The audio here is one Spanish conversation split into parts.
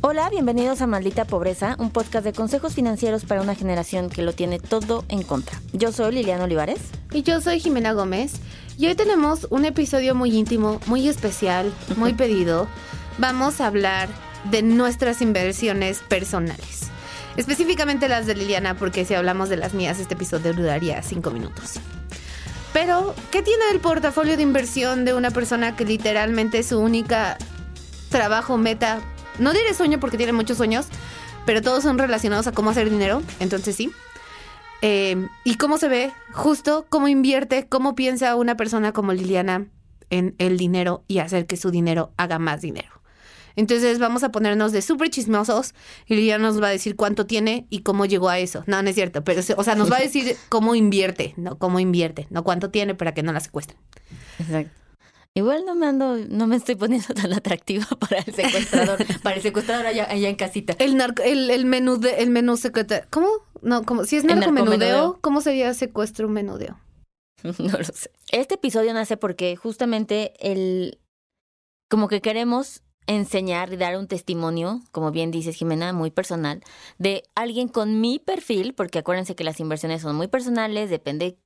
Hola, bienvenidos a Maldita Pobreza, un podcast de consejos financieros para una generación que lo tiene todo en contra. Yo soy Liliana Olivares. Y yo soy Jimena Gómez. Y hoy tenemos un episodio muy íntimo, muy especial, muy pedido. Vamos a hablar de nuestras inversiones personales. Específicamente las de Liliana, porque si hablamos de las mías, este episodio duraría cinco minutos. Pero, ¿qué tiene el portafolio de inversión de una persona que literalmente su única trabajo, meta, no diré sueño porque tiene muchos sueños, pero todos son relacionados a cómo hacer dinero, entonces sí. Eh, y cómo se ve, justo cómo invierte, cómo piensa una persona como Liliana en el dinero y hacer que su dinero haga más dinero. Entonces vamos a ponernos de súper chismosos y Liliana nos va a decir cuánto tiene y cómo llegó a eso. No, no es cierto, pero o sea, nos va a decir cómo invierte, no cómo invierte, no cuánto tiene para que no la secuestren. Exacto. Igual no me ando, no me estoy poniendo tan atractiva para el secuestrador, para el secuestrador allá, allá en casita. El narco, el, el menú de, el menú secreto. ¿Cómo? No, como si es narcomenudeo. ¿cómo sería secuestro menudeo? No lo sé. Este episodio nace porque justamente el como que queremos enseñar y dar un testimonio, como bien dices Jimena, muy personal, de alguien con mi perfil, porque acuérdense que las inversiones son muy personales, depende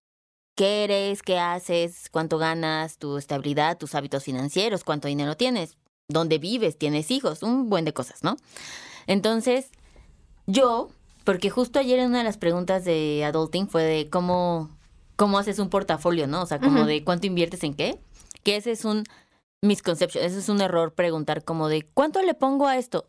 qué eres, qué haces, cuánto ganas, tu estabilidad, tus hábitos financieros, cuánto dinero tienes, dónde vives, tienes hijos, un buen de cosas, ¿no? Entonces, yo, porque justo ayer en una de las preguntas de Adulting fue de cómo, cómo haces un portafolio, ¿no? O sea, como de cuánto inviertes en qué, que ese es un misconception, ese es un error preguntar como de cuánto le pongo a esto.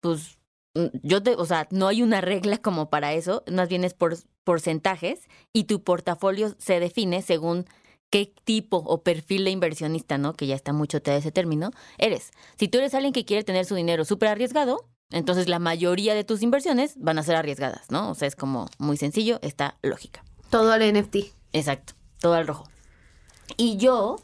Pues mm, yo te, o sea, no hay una regla como para eso, más bien es por porcentajes y tu portafolio se define según qué tipo o perfil de inversionista, ¿no? Que ya está mucho de ese término, eres. Si tú eres alguien que quiere tener su dinero súper arriesgado, entonces la mayoría de tus inversiones van a ser arriesgadas, ¿no? O sea, es como muy sencillo, esta lógica. Todo al NFT. Exacto, todo al rojo. Y yo,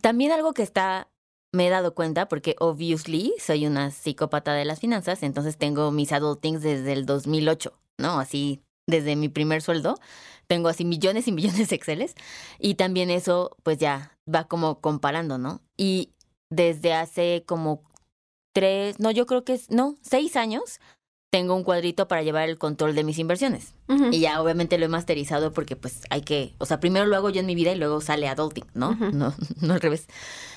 también algo que está, me he dado cuenta, porque obviously soy una psicópata de las finanzas, entonces tengo mis adultings desde el 2008, ¿no? Así, desde mi primer sueldo, tengo así millones y millones de Exceles, y también eso, pues ya va como comparando, ¿no? Y desde hace como tres, no, yo creo que es, no, seis años, tengo un cuadrito para llevar el control de mis inversiones. Y ya obviamente lo he masterizado porque pues hay que, o sea, primero lo hago yo en mi vida y luego sale adulting, ¿no? No, no al revés.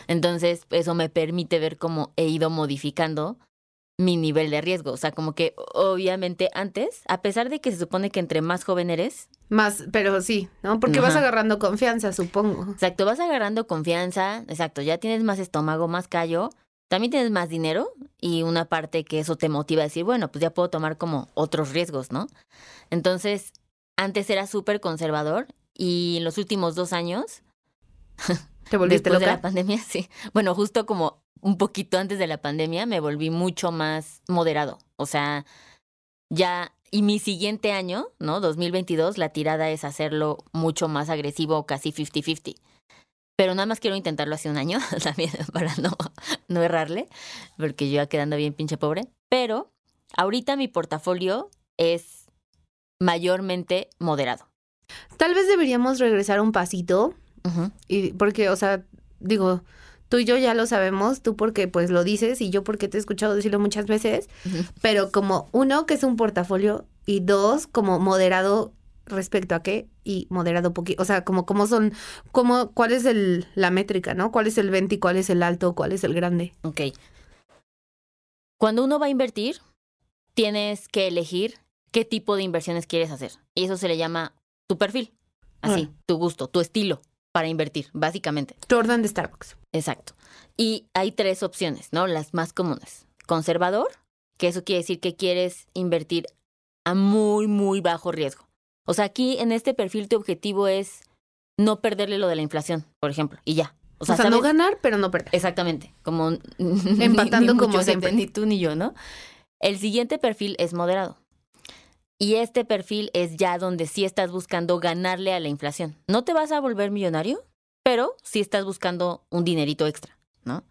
Entonces, eso me permite ver cómo he ido modificando mi nivel de riesgo. O sea, como que obviamente antes, a pesar de que se supone que entre más joven eres, Más, pero sí, ¿no? Porque vas agarrando confianza, supongo. exacto, vas agarrando confianza, exacto, ya tienes más estómago, más callo, también tienes más dinero y una parte que eso te motiva a decir, bueno, pues ya puedo tomar como otros riesgos, ¿no? Entonces, antes era súper conservador y en los últimos dos años, ¿Te volviste después de loca? la pandemia, sí, bueno, justo como un poquito antes de la pandemia, me volví mucho más moderado. O sea, ya, y mi siguiente año, ¿no? 2022, la tirada es hacerlo mucho más agresivo, casi 50-50. Pero nada más quiero intentarlo hace un año, también para no, no errarle, porque yo ya quedando bien pinche pobre. Pero ahorita mi portafolio es mayormente moderado. Tal vez deberíamos regresar un pasito y porque, o sea, digo, tú y yo ya lo sabemos, tú porque pues lo dices y yo porque te he escuchado decirlo muchas veces, pero como uno que es un portafolio y dos como moderado respecto a qué y moderado poquito, o sea, como cómo son, como cuál es el la métrica, ¿no? ¿Cuál es el 20 y cuál es el alto, cuál es el grande? Ok. Cuando uno va a invertir, tienes que elegir qué tipo de inversiones quieres hacer. Y eso se le llama tu perfil. Así, Ah. tu gusto, tu estilo para invertir, básicamente. Tu orden de Starbucks. Exacto. Y hay tres opciones, ¿no? Las más comunes. Conservador, que eso quiere decir que quieres invertir a muy, muy bajo riesgo. O sea, aquí en este perfil tu objetivo es no perderle lo de la inflación, por ejemplo, y ya. O sea, no ganar, pero no perder. Exactamente, como empatando como siempre. Ni tú ni yo, ¿no? El siguiente perfil es moderado. Y este perfil es ya donde sí estás buscando ganarle a la inflación. No te vas a volver millonario, pero sí estás buscando un dinerito extra, ¿no?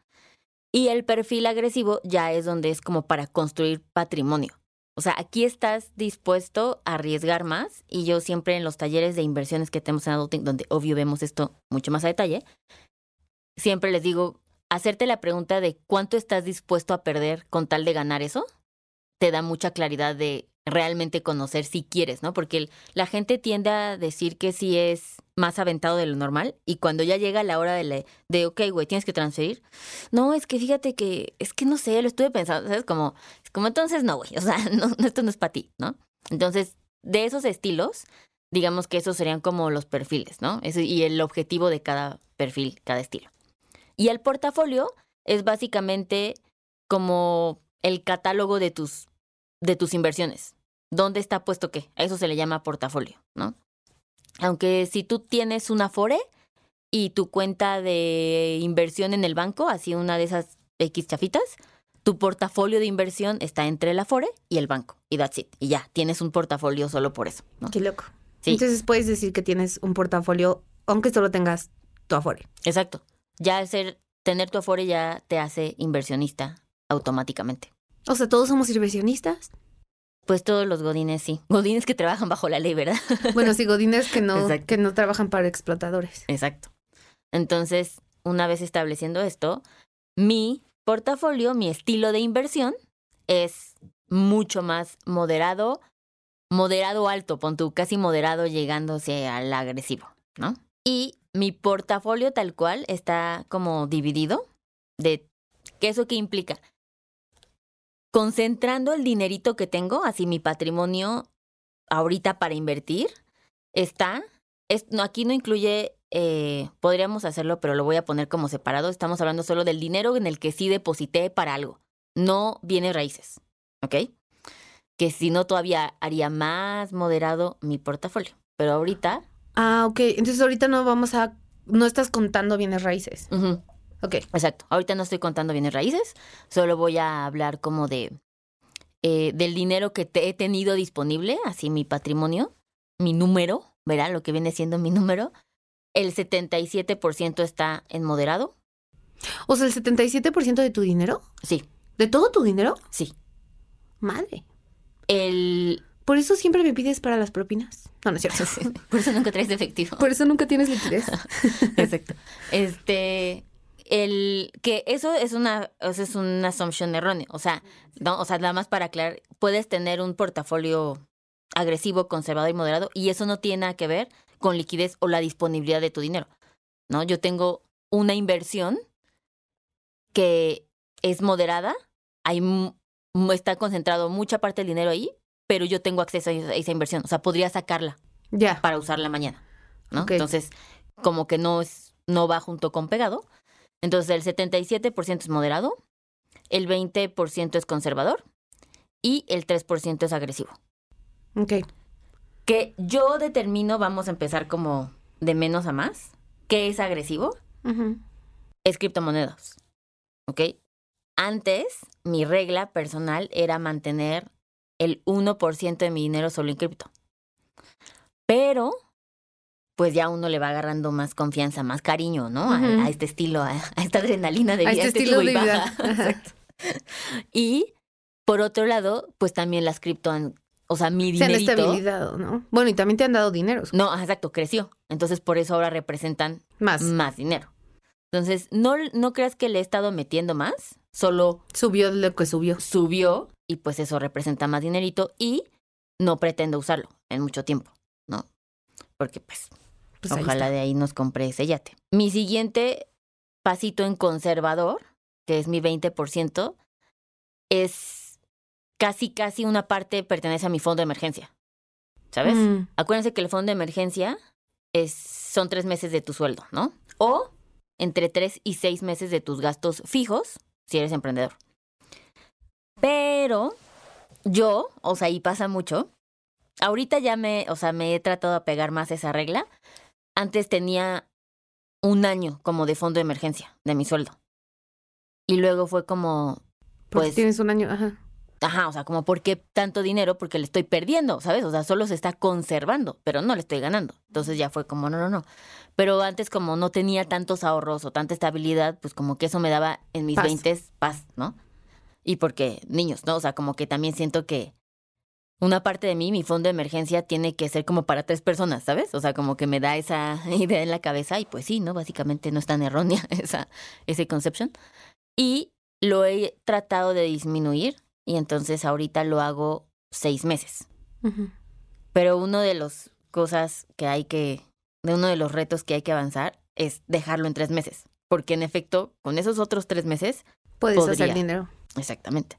Y el perfil agresivo ya es donde es como para construir patrimonio. O sea, aquí estás dispuesto a arriesgar más y yo siempre en los talleres de inversiones que tenemos en Adulting, donde obvio vemos esto mucho más a detalle, siempre les digo, hacerte la pregunta de cuánto estás dispuesto a perder con tal de ganar eso, te da mucha claridad de realmente conocer si quieres, ¿no? Porque la gente tiende a decir que sí es más aventado de lo normal y cuando ya llega la hora de, de ok, güey, tienes que transferir. No, es que fíjate que, es que no sé, lo estuve pensando, ¿sabes? Como, como entonces no, güey, o sea, no, esto no es para ti, ¿no? Entonces, de esos estilos, digamos que esos serían como los perfiles, ¿no? y el objetivo de cada perfil, cada estilo. Y el portafolio es básicamente como el catálogo de tus, de tus inversiones. ¿Dónde está puesto qué? A eso se le llama portafolio, ¿no? Aunque si tú tienes una Afore y tu cuenta de inversión en el banco, así una de esas X chafitas, tu portafolio de inversión está entre el Afore y el banco. Y that's it. Y ya, tienes un portafolio solo por eso. ¿no? Qué loco. Entonces puedes decir que tienes un portafolio aunque solo tengas tu Afore. Exacto. Ya ser, tener tu Afore ya te hace inversionista automáticamente. O sea, todos somos inversionistas. Pues todos los godines sí. Godines que trabajan bajo la ley, ¿verdad? Bueno, sí, godines que no, que no trabajan para explotadores. Exacto. Entonces, una vez estableciendo esto, mi portafolio, mi estilo de inversión es mucho más moderado, moderado alto, pon tú, casi moderado llegándose al agresivo, ¿no? Y mi portafolio tal cual está como dividido de ¿qué eso qué implica? Concentrando el dinerito que tengo, así mi patrimonio ahorita para invertir, está, es, no, aquí no incluye, eh, podríamos hacerlo, pero lo voy a poner como separado, estamos hablando solo del dinero en el que sí deposité para algo, no viene raíces, ¿ok? Que si no todavía haría más moderado mi portafolio, pero ahorita... Ah, ok, entonces ahorita no vamos a, no estás contando bienes raíces. Ok. Exacto. Ahorita no estoy contando bienes raíces, solo voy a hablar como de eh, del dinero que te he tenido disponible, así mi patrimonio, mi número, ¿verdad? Lo que viene siendo mi número. El 77% está en moderado. O sea, el 77% de tu dinero? Sí. ¿De todo tu dinero? Sí. Madre. El por eso siempre me pides para las propinas. No, no es cierto. Por eso nunca traes efectivo. Por eso nunca tienes liquidez. Exacto. Este, el que eso es una eso es una assumption errónea, o sea, no, o sea, nada más para aclarar, puedes tener un portafolio agresivo, conservador y moderado y eso no tiene nada que ver con liquidez o la disponibilidad de tu dinero. ¿No? Yo tengo una inversión que es moderada, hay está concentrado mucha parte del dinero ahí, pero yo tengo acceso a esa inversión, o sea, podría sacarla ya para usarla mañana, ¿no? Entonces, como que no es no va junto con pegado, entonces, el 77% es moderado, el 20% es conservador y el 3% es agresivo. Ok. Que yo determino, vamos a empezar como de menos a más, ¿qué es agresivo? Es criptomonedas. ¿Ok? Antes, mi regla personal era mantener el 1% de mi dinero solo en cripto. Pero pues ya uno le va agarrando más confianza, más cariño, ¿no? a, este estilo, a, esta adrenalina de vida. A este, este estilo de vida. y por otro lado, pues también las cripto o sea, mi dinero. Se han estabilizado, ¿no? Bueno, y también te han dado dinero. No, exacto, creció. Entonces, por eso ahora representan más, más dinero. Entonces, no, no creas que le he estado metiendo más, solo... Subió lo que subió. Subió y pues eso representa más dinerito y no pretendo usarlo en mucho tiempo, ¿no? Porque pues pues Ojalá de ahí nos compre ese yate. Mi siguiente pasito en conservador, que es mi 20%, es casi, casi una parte pertenece a mi fondo de emergencia. ¿Sabes? Mm. Acuérdense que el fondo de emergencia es, son tres meses de tu sueldo, ¿no? O entre tres y seis meses de tus gastos fijos si eres emprendedor. Pero yo, o sea, ahí pasa mucho. Ahorita ya me, o sea, me he tratado de pegar más esa regla, antes tenía un año como de fondo de emergencia de mi sueldo. Y luego fue como, Porque pues, tienes un año, ajá. ajá, o sea, como, ¿por qué tanto dinero? Porque le estoy perdiendo, ¿sabes? O sea, solo se está conservando, pero no le estoy ganando. Entonces ya fue como, no, no, no. Pero antes como no tenía tantos ahorros o tanta estabilidad, pues como que eso me daba en mis Paz. veintes paz, ¿no? Y porque niños, ¿no? O sea, como que también siento que una parte de mí, mi fondo de emergencia, tiene que ser como para tres personas, ¿sabes? O sea, como que me da esa idea en la cabeza y pues sí, ¿no? Básicamente no es tan errónea esa, ese conception. Y lo he tratado de disminuir y entonces ahorita lo hago seis meses. Pero uno de las cosas que hay que, de uno de los retos que hay que avanzar es dejarlo en tres meses. Porque en efecto, con esos otros tres meses, Puedes hacer Podría. dinero. exactamente.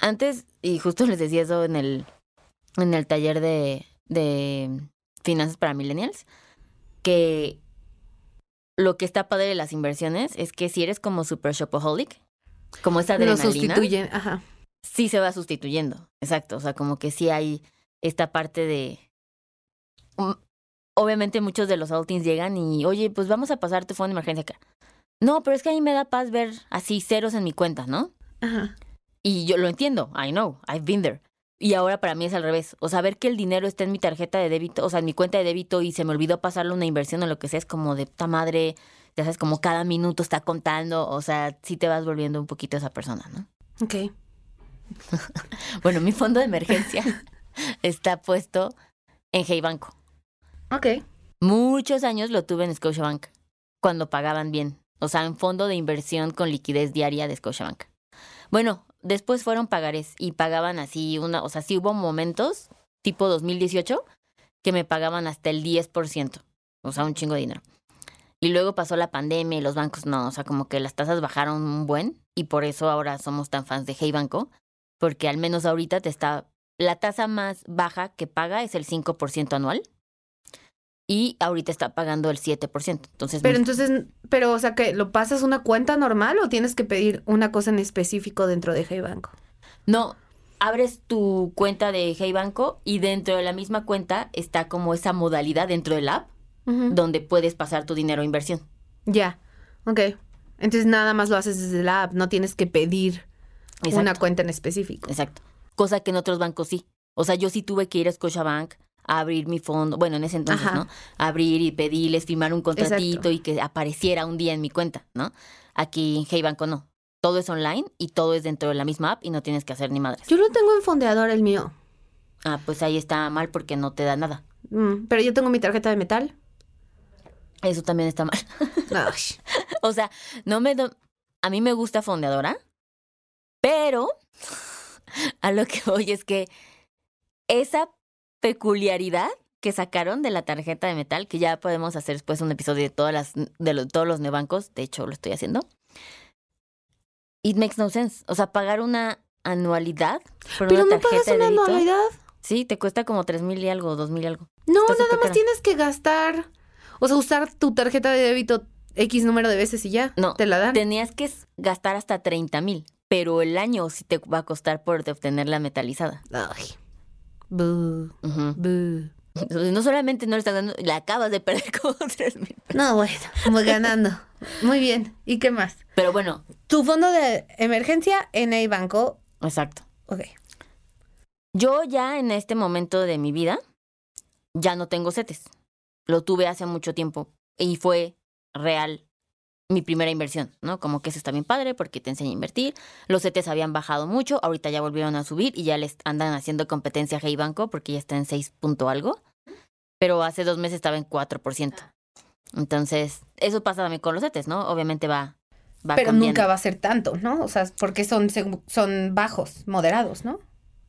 Antes, y justo les decía eso en el, en el taller de, de finanzas para millennials, que lo que está padre de las inversiones es que si eres como super shopaholic, como esa Lo adrenalina, sustituyen, ajá. sí se va sustituyendo. Exacto. O sea, como que sí hay esta parte de. Mm, Obviamente muchos de los outings llegan y, oye, pues vamos a pasar tu fondo de emergencia acá. No, pero es que a mí me da paz ver así ceros en mi cuenta, ¿no? Ajá. Y yo lo entiendo, I know, I've been there. Y ahora para mí es al revés. O sea, ver que el dinero está en mi tarjeta de débito, o sea, en mi cuenta de débito y se me olvidó pasarle una inversión o lo que sea, es como de puta madre, ya sabes, como cada minuto está contando. O sea, sí te vas volviendo un poquito esa persona, ¿no? Ok. Bueno, mi fondo de emergencia está puesto en Hey Banco. Ok. Muchos años lo tuve en Scotiabank, cuando pagaban bien. O sea, en fondo de inversión con liquidez diaria de Scotiabank. Bueno, después fueron pagares y pagaban así una, o sea, sí hubo momentos, tipo 2018, que me pagaban hasta el 10%. O sea, un chingo de dinero. Y luego pasó la pandemia y los bancos no, o sea, como que las tasas bajaron un buen y por eso ahora somos tan fans de Hey Banco, porque al menos ahorita te está la tasa más baja que paga es el 5% anual y ahorita está pagando el 7%. Entonces, Pero mi- entonces, pero, o sea, que ¿lo pasas una cuenta normal o tienes que pedir una cosa en específico dentro de Hey Banco? no, abres tu cuenta de Hey Banco y dentro de la misma cuenta está como esa modalidad dentro del app Ujú. donde puedes pasar tu dinero a inversión. Ya. Ok. Entonces nada más lo haces desde la app, no tienes que pedir una Exacto. cuenta en específico. Exacto. Cosa que en otros bancos sí. O sea, yo sí tuve que ir a Scotiabank a abrir mi fondo, bueno, en ese entonces, Ajá. ¿no? Abrir y pedirles, firmar un contratito Exacto. y que apareciera un día en mi cuenta, ¿no? Aquí en Hey Banco no. Todo es online y todo es dentro de la misma app y no tienes que hacer ni madres. Yo lo tengo en fondeador el mío, Ah, pues ahí está mal porque no te da nada. Mm, pero yo tengo mi tarjeta de metal. Eso también está mal. O sea, no me do- a mí me gusta fondeadora, pero a lo que voy es que esa peculiaridad que sacaron de la tarjeta de metal, que ya podemos hacer después un episodio de todas las de lo- todos los neobancos, de hecho lo estoy haciendo. It makes no sense, o sea, pagar una anualidad por pero una no pagas una débito. anualidad. Sí, te cuesta como tres mil y algo, dos mil y algo. No, Está nada más cara. tienes que gastar, o sea, usar tu tarjeta de débito X número de veces y ya. No, te la dan. Tenías que gastar hasta 30 mil, pero el año sí te va a costar por de obtener la metalizada. Ay. Boo, boo. No solamente no le estás dando, la acabas de perder como 3 mil. No, bueno, voy ganando. Muy bien. ¿Y qué más? Pero bueno, Tu fondo de emergencia en el banco. exacto. Ok. Yo ya en este momento de mi vida ya no tengo CETES. Lo tuve hace mucho tiempo y fue real mi primera inversión, ¿no? Como que eso está bien padre porque te enseña a invertir. Los CETES habían bajado mucho, ahorita ya volvieron a subir y ya les andan haciendo competencia a Hey Banco porque ya está en 6 punto algo. Pero hace dos meses estaba en 4%. Entonces, eso pasa también con los CETES, ¿no? Obviamente va, va Pero cambiando. nunca va a ser tanto, ¿no? O sea, porque son, son bajos, moderados, ¿no?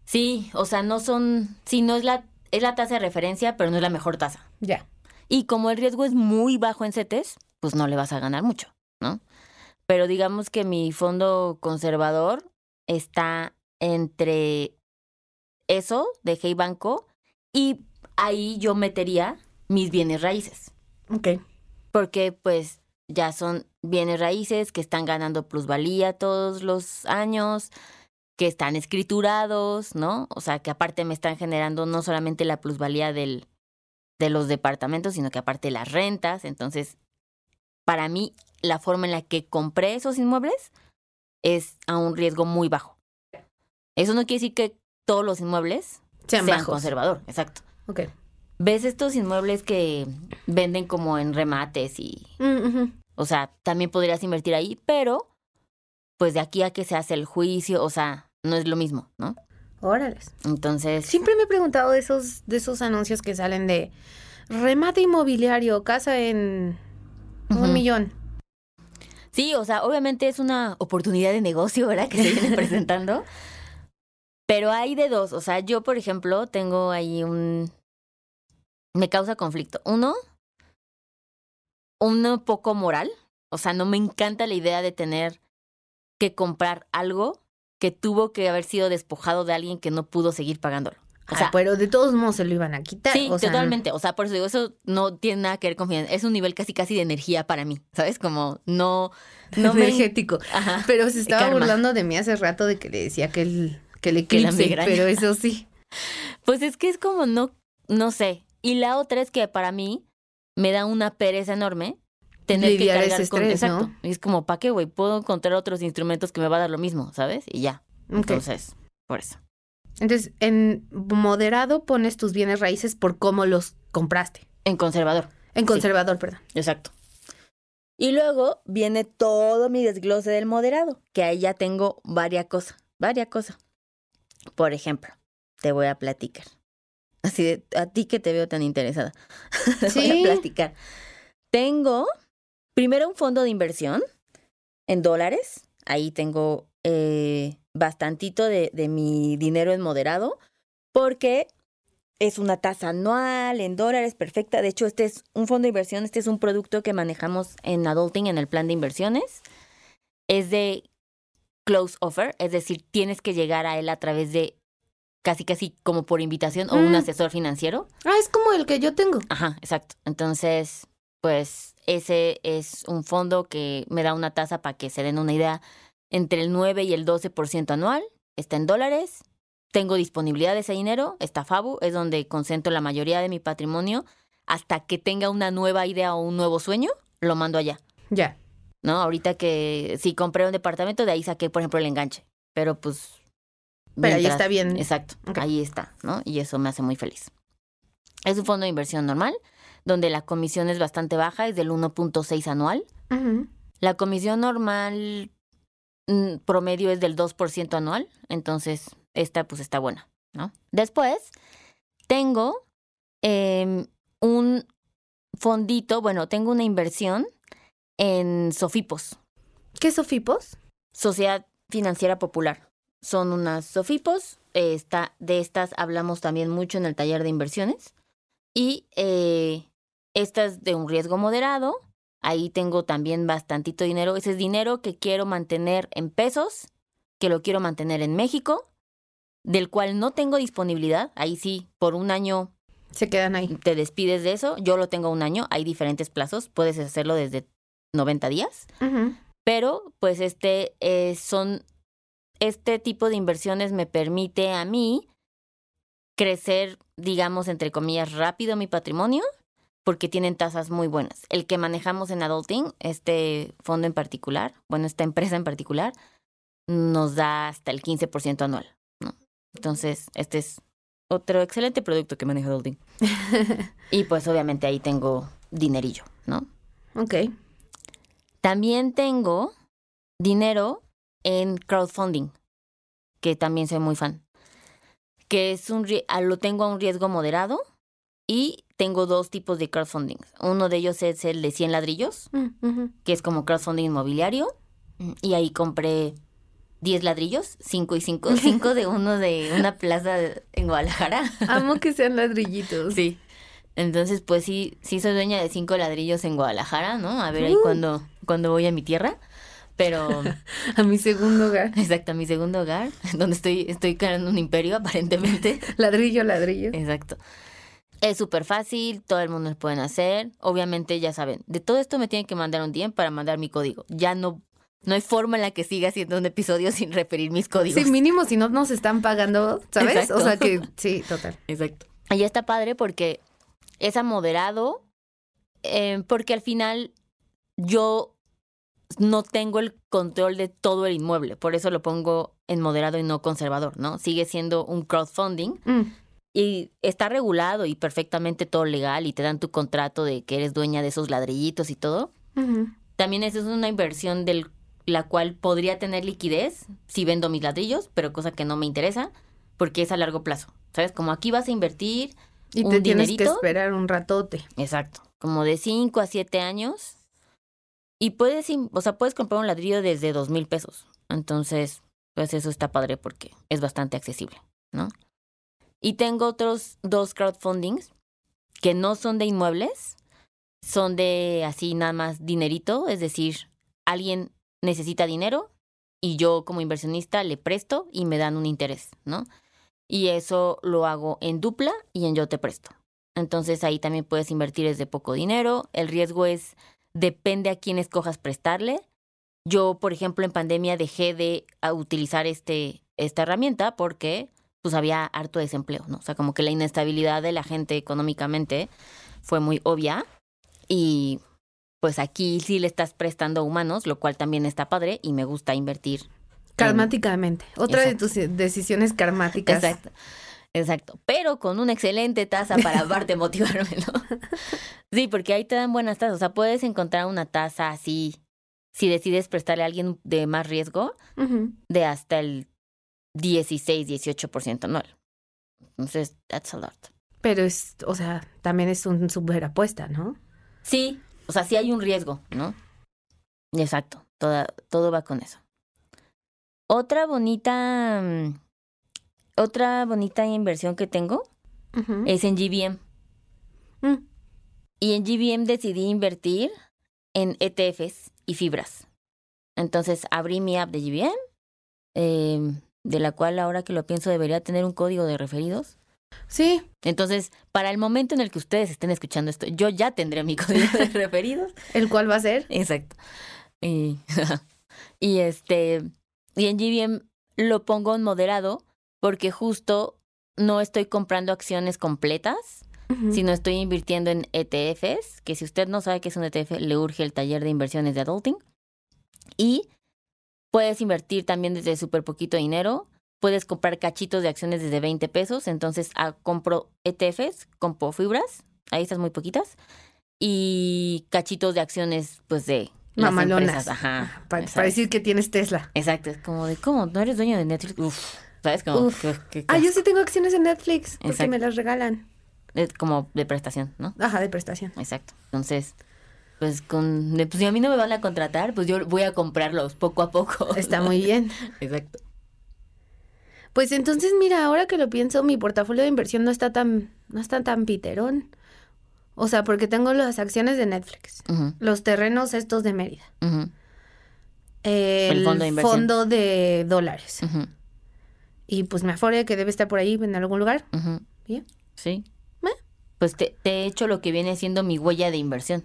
Sí, o sea, no son, sí, no es la, es la tasa de referencia, pero no es la mejor tasa. Ya. Y como el riesgo es muy bajo en CETES, pues no le vas a ganar mucho, ¿no? Pero digamos que mi fondo conservador está entre eso de Hey Banco y ahí yo metería mis bienes raíces. Ok. Porque pues ya son bienes raíces que están ganando plusvalía todos los años, que están escriturados, ¿no? O sea, que aparte me están generando no solamente la plusvalía del, de los departamentos, sino que aparte las rentas. Entonces, para mí la forma en la que compré esos inmuebles es a un riesgo muy bajo. Eso no quiere decir que todos los inmuebles Sean sean, conservador, exacto. Ok. ¿Ves estos inmuebles que venden como en remates y, Mm, o sea, también podrías invertir ahí, pero pues de aquí a que se hace el juicio, o sea, no es lo mismo, ¿no? Órales. Entonces, Siempre me he preguntado de esos, de esos anuncios que salen de remate inmobiliario, casa en un millón. Sí, o sea, obviamente es una oportunidad de negocio, ¿verdad? Que se viene presentando. Pero hay de dos. O sea, yo, por ejemplo, tengo ahí un. Me causa conflicto. Uno, uno poco moral. O sea, no me encanta la idea de tener que comprar algo que tuvo que haber sido despojado de alguien que no pudo seguir pagándolo. O sea, Ah, pero de todos modos se lo iban a quitar. Sí, o sea, totalmente. O sea, por eso digo, eso no tiene nada que ver con finanzas. Es un nivel casi casi de energía para mí, ¿sabes? Como no, no me... energético. Ajá. Pero se estaba Karma. burlando de mí hace rato de que le decía que el, que el Que la eclipse, pero eso sí. Pues es que es como no, no sé. Y la otra es que para mí me da una pereza enorme tener Lidiar que cargar ese con... estrés, Exacto. ¿no? Y es como, ¿para qué, güey? Puedo encontrar otros instrumentos que me va a dar lo mismo, ¿sabes? Y ya. Entonces, por eso. Entonces, en moderado pones tus bienes raíces por cómo los compraste. En conservador. En Sí. conservador, perdón. Exacto. Y luego viene todo mi desglose del moderado, que ahí ya tengo varias cosas, varias cosas. Por ejemplo, te voy a platicar. Así de, a ti que te veo tan interesada. Te voy a platicar. Tengo primero un fondo de inversión en dólares. Ahí tengo eh, bastantito de, de mi dinero en moderado, porque es una tasa anual en dólares perfecta. De hecho, este es un fondo de inversión, este es un producto que manejamos en Adulting, en el plan de inversiones. Es de close offer, es decir, tienes que llegar a él a través de casi casi como por invitación o un Mm. asesor financiero. Ah, es como el que yo tengo. Ajá, exacto. Entonces, pues ese es un fondo que me da una tasa para que se den una idea entre el 9 y el 12% anual. Está en dólares. Tengo disponibilidad de ese dinero. Está Fabu, es donde concentro la mayoría de mi patrimonio. Hasta que tenga una nueva idea o un nuevo sueño, lo mando allá. Ya. ¿No? Ahorita que si compré un departamento, de ahí saqué, por ejemplo, el enganche. Pero pues. Pero ahí mientras- está bien. Exacto. Ahí está, ¿no? Y eso me hace muy feliz. Es un fondo de inversión normal, donde la comisión es bastante baja, es del 1.6 anual. La comisión normal promedio es del 2% anual, entonces esta pues está buena, ¿no? Después tengo em, un fondito, bueno, tengo una inversión en Sofipos, ¿Qué Sofipos? Sociedad Financiera Popular. Son unas Sofipos, eh, está, de estas hablamos también mucho en el taller de inversiones. Y eh, esta es de un riesgo moderado. Ahí tengo también bastantito dinero. Ese es dinero que quiero mantener en pesos, que lo quiero mantener en México, del cual no tengo disponibilidad. Ahí sí, por un año Se quedan ahí. te despides de eso. Yo lo tengo un año. Hay diferentes plazos. Puedes hacerlo desde 90 días pero pues este eh, son este tipo de inversiones me permite a mí crecer digamos entre comillas rápido mi patrimonio porque tienen tasas muy buenas el que manejamos en adulting este fondo en particular bueno esta empresa en particular nos da hasta el 15% anual ¿no? entonces este es otro excelente producto que maneja adulting y pues obviamente ahí tengo dinerillo no ok. también tengo dinero en crowdfunding, que también soy muy fan. Que es un lo tengo a un riesgo moderado y tengo dos tipos de crowdfunding. Uno de ellos es el de 100 ladrillos, Mm, que es como crowdfunding inmobiliario. Y ahí compré 10 ladrillos, 5 y 5, 5 de uno de una plaza en Guadalajara. Amo que sean ladrillitos. Sí. Entonces, pues sí, sí soy dueña de cinco ladrillos en Guadalajara, ¿no? A ver ahí Uh. cuando, cuando voy a mi tierra. Pero, A mi segundo hogar. exacto, a mi segundo hogar, donde estoy, estoy creando un imperio aparentemente. Ladrillo, ladrillo. Exacto. Es súper fácil, todo el mundo lo pueden hacer. Obviamente, ya saben, de todo esto me tienen que mandar un DM para mandar mi código. Ya no, no hay forma en la que siga haciendo un episodio sin referir mis códigos. Sí, mínimo si no nos están pagando, ¿sabes? Exacto. O sea que sí, total. Exacto. Y está padre porque es a moderado, eh, porque al final yo no tengo el control de todo el inmueble, por eso lo pongo en moderado y no conservador, ¿no? Sigue siendo un crowdfunding Mm, y está regulado y perfectamente todo legal y te dan tu contrato de que eres dueña de esos ladrillitos y todo. También esa es una inversión de la cual podría tener liquidez si vendo mis ladrillos, pero cosa que no me interesa porque es a largo plazo. ¿Sabes? Como aquí vas a invertir Y un te tienes que esperar un ratote. Exacto. Como de 5 a 7 años. Y puedes, o sea, puedes comprar un ladrillo desde dos mil pesos. Entonces, pues eso está padre porque es bastante accesible, ¿no? Y tengo otros dos crowdfundings que no son de inmuebles, son de así nada más dinerito, es decir, alguien necesita dinero y yo como inversionista le presto y me dan un interés, ¿no? Y eso lo hago en dupla y en yo te presto. Entonces ahí también puedes invertir desde poco dinero. El riesgo es, depende a quién escojas prestarle. Yo, por ejemplo, en pandemia dejé de utilizar este, esta herramienta porque pues había harto desempleo, ¿no? O sea, como que la inestabilidad de la gente económicamente fue muy obvia y pues aquí sí le estás prestando a humanos, lo cual también está padre y me gusta invertir. en- Karmáticamente. Otra Exacto. de tus decisiones karmáticas. Exacto. Exacto. Pero con una excelente tasa para aparte motivarme, ¿no? Sí, porque ahí te dan buenas tasas. O sea, puedes encontrar una tasa así, si decides prestarle a alguien de más riesgo, de hasta el 16, 18% anual. Entonces, that's a lot. Pero es, o sea, también es un super apuesta, ¿no? Sí, o sea, sí hay un riesgo, ¿no? Exacto. Toda, todo va con eso. Otra bonita. mm, Otra bonita inversión que tengo es en GBM. Mm. Y en GBM decidí invertir en ETFs y fibras. Entonces abrí mi app de GBM, eh, de la cual ahora que lo pienso debería tener un código de referidos. Sí, Entonces, para el momento en el que ustedes estén escuchando esto, yo ya tendré mi código de referidos. el cual va a ser. Exacto. Y, y este, y en GBM lo pongo en moderado porque justo no estoy comprando acciones completas, sino estoy invirtiendo en ETFs, que si usted no sabe qué es un ETF, le urge el taller de inversiones de adulting. Y puedes invertir también desde súper poquito dinero. Puedes comprar cachitos de acciones desde 20 pesos. Entonces, ah, compro ETFs, compro fibras, ahí estás muy poquitas. Y cachitos de acciones, pues de Mamalonas. Ajá. Para, decir que tienes Tesla. Exacto, es como de, ¿cómo? ¿No eres dueño de Netflix? Uf, ¿sabes? Como, Uf. Ah, yo sí tengo acciones en Netflix porque Exacto. me las regalan. Es como de prestación, ¿no? Ajá, de prestación. Exacto. Entonces, pues con pues, si a mí no me van a contratar, pues yo voy a comprarlos poco a poco. Está muy bien. Exacto. Pues entonces, mira, ahora que lo pienso, mi portafolio de inversión no está tan, no está tan piterón. O sea, porque tengo las acciones de Netflix, los terrenos estos de Mérida, el, fondo de inversión. fondo de dólares. Y pues me afore que debe estar por ahí en algún lugar. Bien. Sí. Pues te, te he hecho lo que viene siendo mi huella de inversión.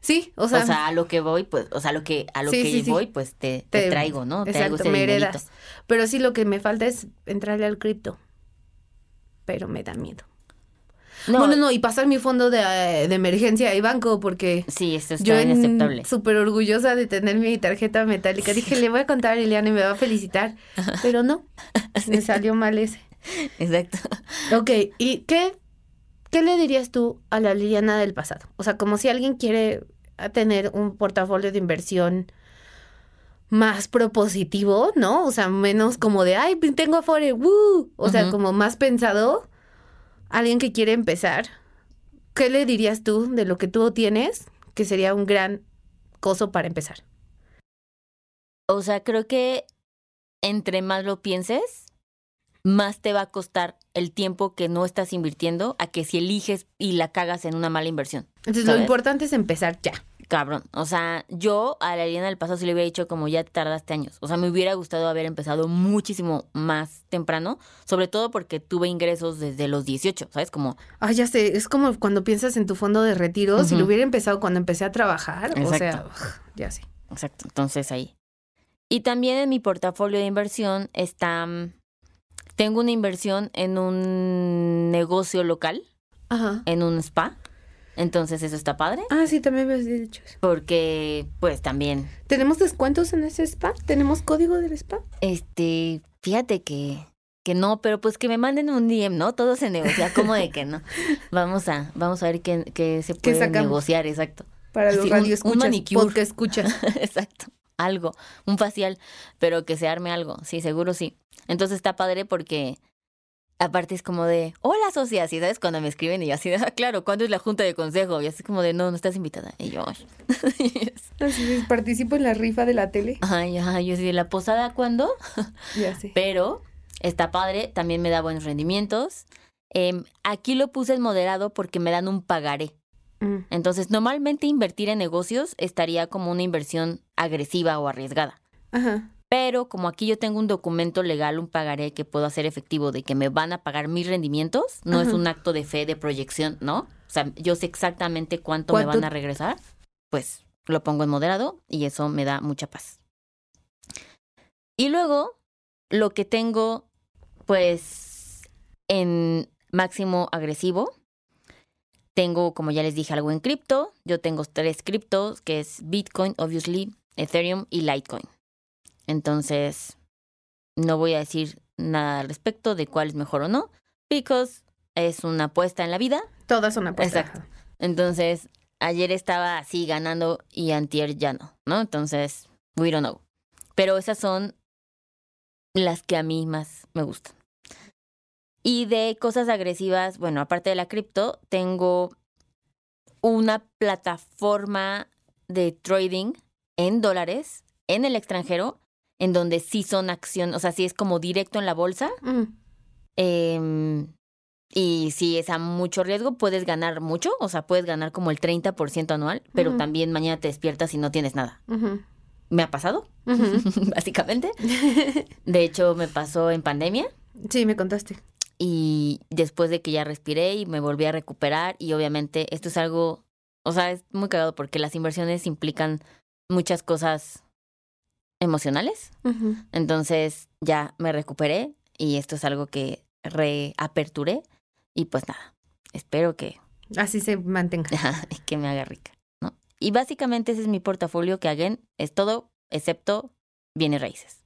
Sí, o O sea, sea, a lo que voy, pues, o sea, a lo que, a lo Sí, que sí, voy, pues te, te Te- traigo, ¿no? Te traigo exacto, ese me heredas. Pero sí lo que me falta es entrarle al cripto. Pero me da miedo. No, Bueno, no, y pasar mi fondo de, eh, de emergencia y banco porque sí, esto yo está inaceptable. en- súper orgullosa de tener mi tarjeta metálica. Dije, le voy a contar a Liliana y me va a felicitar. Pero no, me salió mal ese. Exacto. Ok, ¿y qué, qué le dirías tú a la Liliana del pasado? O sea, como si alguien quiere tener un portafolio de inversión más propositivo, ¿no? O sea, menos como de, ay, pues tengo Afore, ¡woo! O sea, como más pensado, alguien que quiere empezar, ¿qué le dirías tú de lo que tú tienes que sería un gran coso para empezar? O sea, creo que entre más lo pienses, más te va a costar el tiempo que no estás invirtiendo a que si eliges y la cagas en una mala inversión. Entonces, lo importante es empezar ya. Cabrón. O sea, yo a la Liliana del pasado sí le hubiera dicho como ya te tardaste años. O sea, me hubiera gustado haber empezado muchísimo más temprano, sobre todo porque tuve ingresos desde los 18, ¿sabes? Como, Ah, ya sé, es como cuando piensas en tu fondo de retiro, si lo hubiera empezado cuando empecé a trabajar, o sea, Exacto. ya sé. exacto, entonces ahí. Y también en mi portafolio de inversión está, mm, tengo una inversión en un negocio local, Ajá. en un spa. Entonces eso está padre. Ah, sí, también me has dicho eso. Porque, pues también. ¿Tenemos descuentos en ese spa? ¿Tenemos código del spa? Este, fíjate que, que no, pero pues que me manden un DM, ¿no? Todo se negocia, como de que no. Vamos a, vamos a ver qué, qué se puede negociar, exacto. Para los Sí, un manicure. podcast escucha. exacto. Algo, un facial, pero que se arme algo, sí, seguro sí. Entonces está padre porque aparte es como de, hola socia, ¿sí sabes? Cuando me escriben y yo así de, ah, claro, ¿cuándo es la junta de consejo? Y así como de, no, no estás invitada. Y yo, "Ay". Así es, participo en la rifa de la tele. ay, ay, yo así de, ¿la posada cuándo? Ya sé. pero está padre, también me da buenos rendimientos. Em, aquí lo puse en moderado porque me dan un pagaré. Mm, Entonces, normalmente invertir en negocios estaría como una inversión agresiva o arriesgada. Ajá. Pero como aquí yo tengo un documento legal, un pagaré que puedo hacer efectivo de que me van a pagar mis rendimientos, no es un acto de fe, de proyección, ¿no? O sea, yo sé exactamente cuánto, me van a regresar, pues lo pongo en moderado y eso me da mucha paz. Y luego, lo que tengo, pues, en máximo agresivo, tengo, como ya les dije, algo en cripto. Yo tengo tres criptos, que es Bitcoin, obviously, Ethereum y Litecoin. Entonces, no voy a decir nada al respecto de cuál es mejor o no, because es una apuesta en la vida. Todas son apuestas. Exacto. Entonces, ayer estaba así ganando y antier ya no, ¿no? Entonces, we don't know. Pero esas son las que a mí más me gustan. Y de cosas agresivas, bueno, aparte de la cripto, tengo una plataforma de trading en dólares en el extranjero, en donde sí son acción, o sea, sí es como directo en la bolsa. Mm, Em, y si es a mucho riesgo, puedes ganar mucho, o sea, puedes ganar como el 30% anual, pero también mañana te despiertas y no tienes nada. Me ha pasado, básicamente. De hecho, me pasó en pandemia sí, me contaste. Y después de que ya respiré y me volví a recuperar y obviamente esto es algo, o sea, es muy cagado porque las inversiones implican muchas cosas emocionales. Entonces ya me recuperé y esto es algo que reaperturé y pues nada, espero que, Así se mantenga. que me haga rica, ¿no? Y básicamente ese es mi portafolio que again es todo excepto bienes raíces.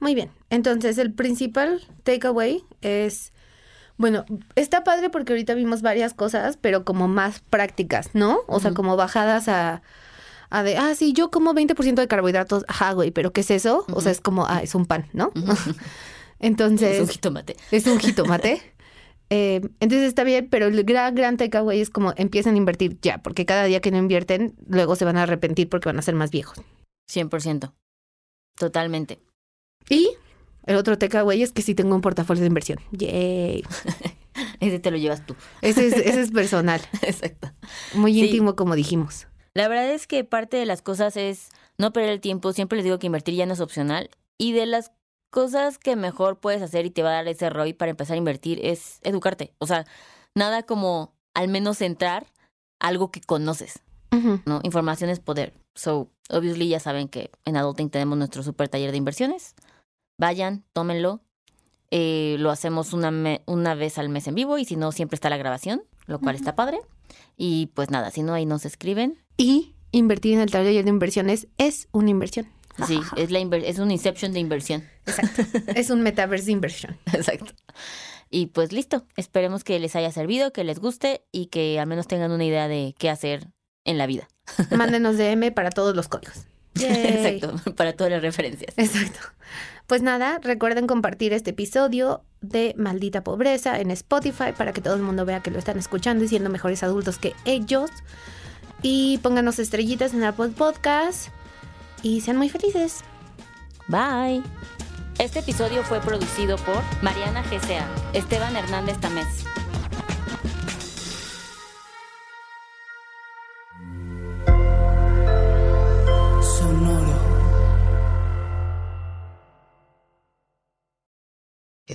Muy bien. Entonces, el principal takeaway es. Bueno, está padre porque ahorita vimos varias cosas, pero como más prácticas, ¿no? O sea, como bajadas a, a de, ah, sí, yo como 20% de carbohidratos, ajá, güey, pero ¿qué es eso? O sea, es como, ah, es un pan, ¿no? Entonces, es un jitomate. es un jitomate. Eh, entonces está bien, pero el gran, gran takeaway es como empiezan a invertir ya, porque cada día que no invierten, luego se van a arrepentir porque van a ser más viejos. 100%. Totalmente. Y el otro takeaway es que sí tengo un portafolio de inversión. Yay. Ese te lo llevas tú. Ese es, ese es personal, Exacto. muy Sí. íntimo, como dijimos. La verdad es que parte de las cosas es no perder el tiempo. Siempre les digo que invertir ya no es opcional. Y de las cosas que mejor puedes hacer y te va a dar ese ROI para empezar a invertir es educarte. O sea, nada como al menos entrar a algo que conoces. ¿no? Información es poder. So, obviously ya saben que en Adulting tenemos nuestro super taller de inversiones. Vayan, tómenlo. Eh, lo hacemos una, me- una vez al mes en vivo y si no, siempre está la grabación, lo cual está padre. Y pues nada, si no, ahí nos escriben. Y invertir en el taller de inversiones es una inversión. Sí, es, la es un inception de inversión. Exacto. es un metaverse de inversión. Exacto. Y pues listo. Esperemos que les haya servido, que les guste y que al menos tengan una idea de qué hacer en la vida. Mándenos DM para todos los códigos. Yay. Exacto, para todas las referencias. Exacto. Pues nada, recuerden compartir este episodio de Maldita Pobreza en Spotify para que todo el mundo vea que lo están escuchando y siendo mejores adultos que ellos. Y pónganos estrellitas en Apple Podcast y sean muy felices. Bye. Este episodio fue producido por Mariana GCA, Esteban Hernández Tamés.